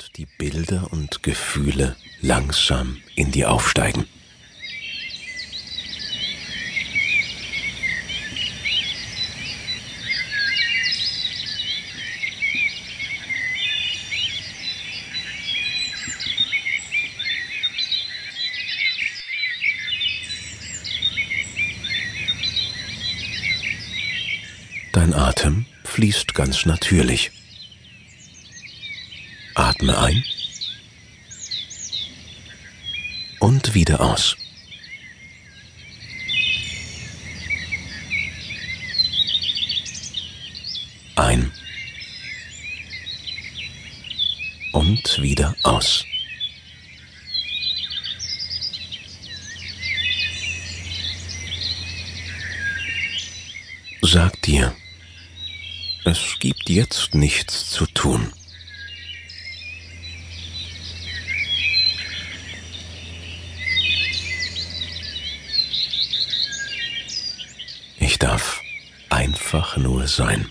und die Bilder und Gefühle langsam in dir aufsteigen. Dein Atem fließt ganz natürlich. Atme ein und wieder aus. Ein und wieder aus. Sag dir, es gibt jetzt nichts zu tun. Ich darf einfach nur sein.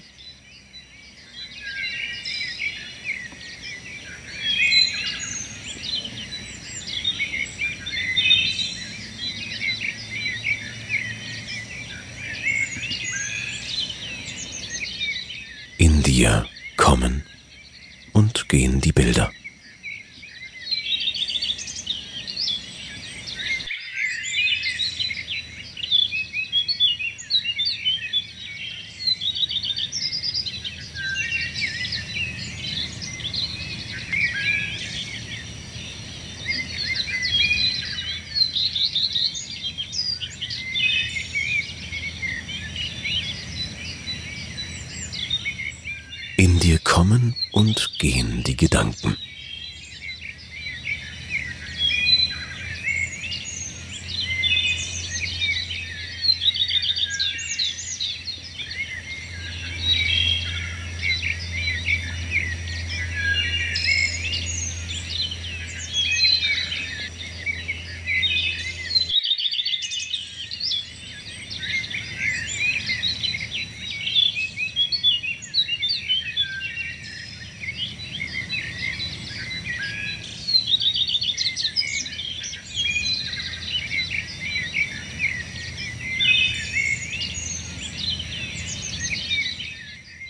In dir kommen und gehen die Bilder. Dir kommen und gehen die Gedanken.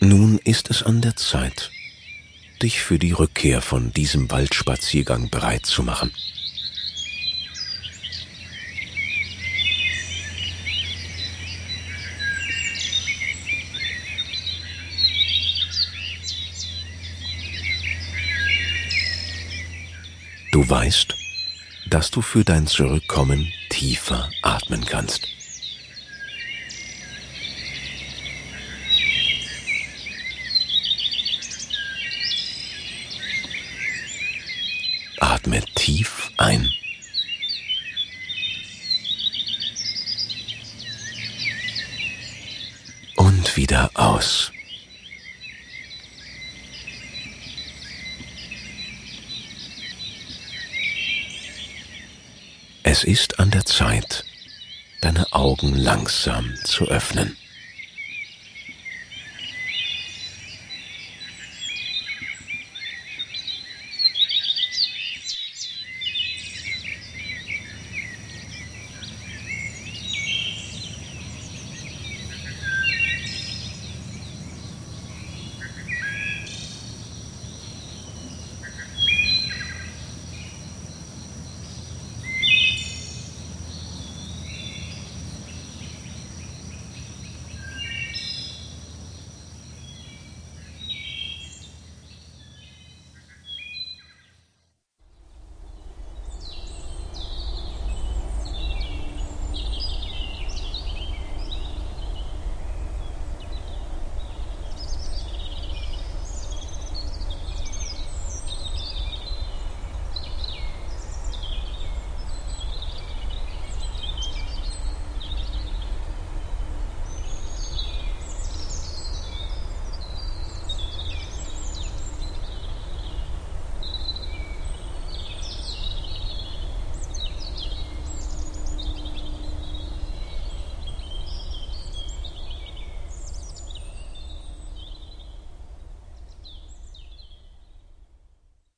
Nun ist es an der Zeit, dich für die Rückkehr von diesem Waldspaziergang bereit zu machen. Du weißt, dass du für dein Zurückkommen tiefer atmen kannst. Atme tief ein. Und wieder aus. Es ist an der Zeit, deine Augen langsam zu öffnen.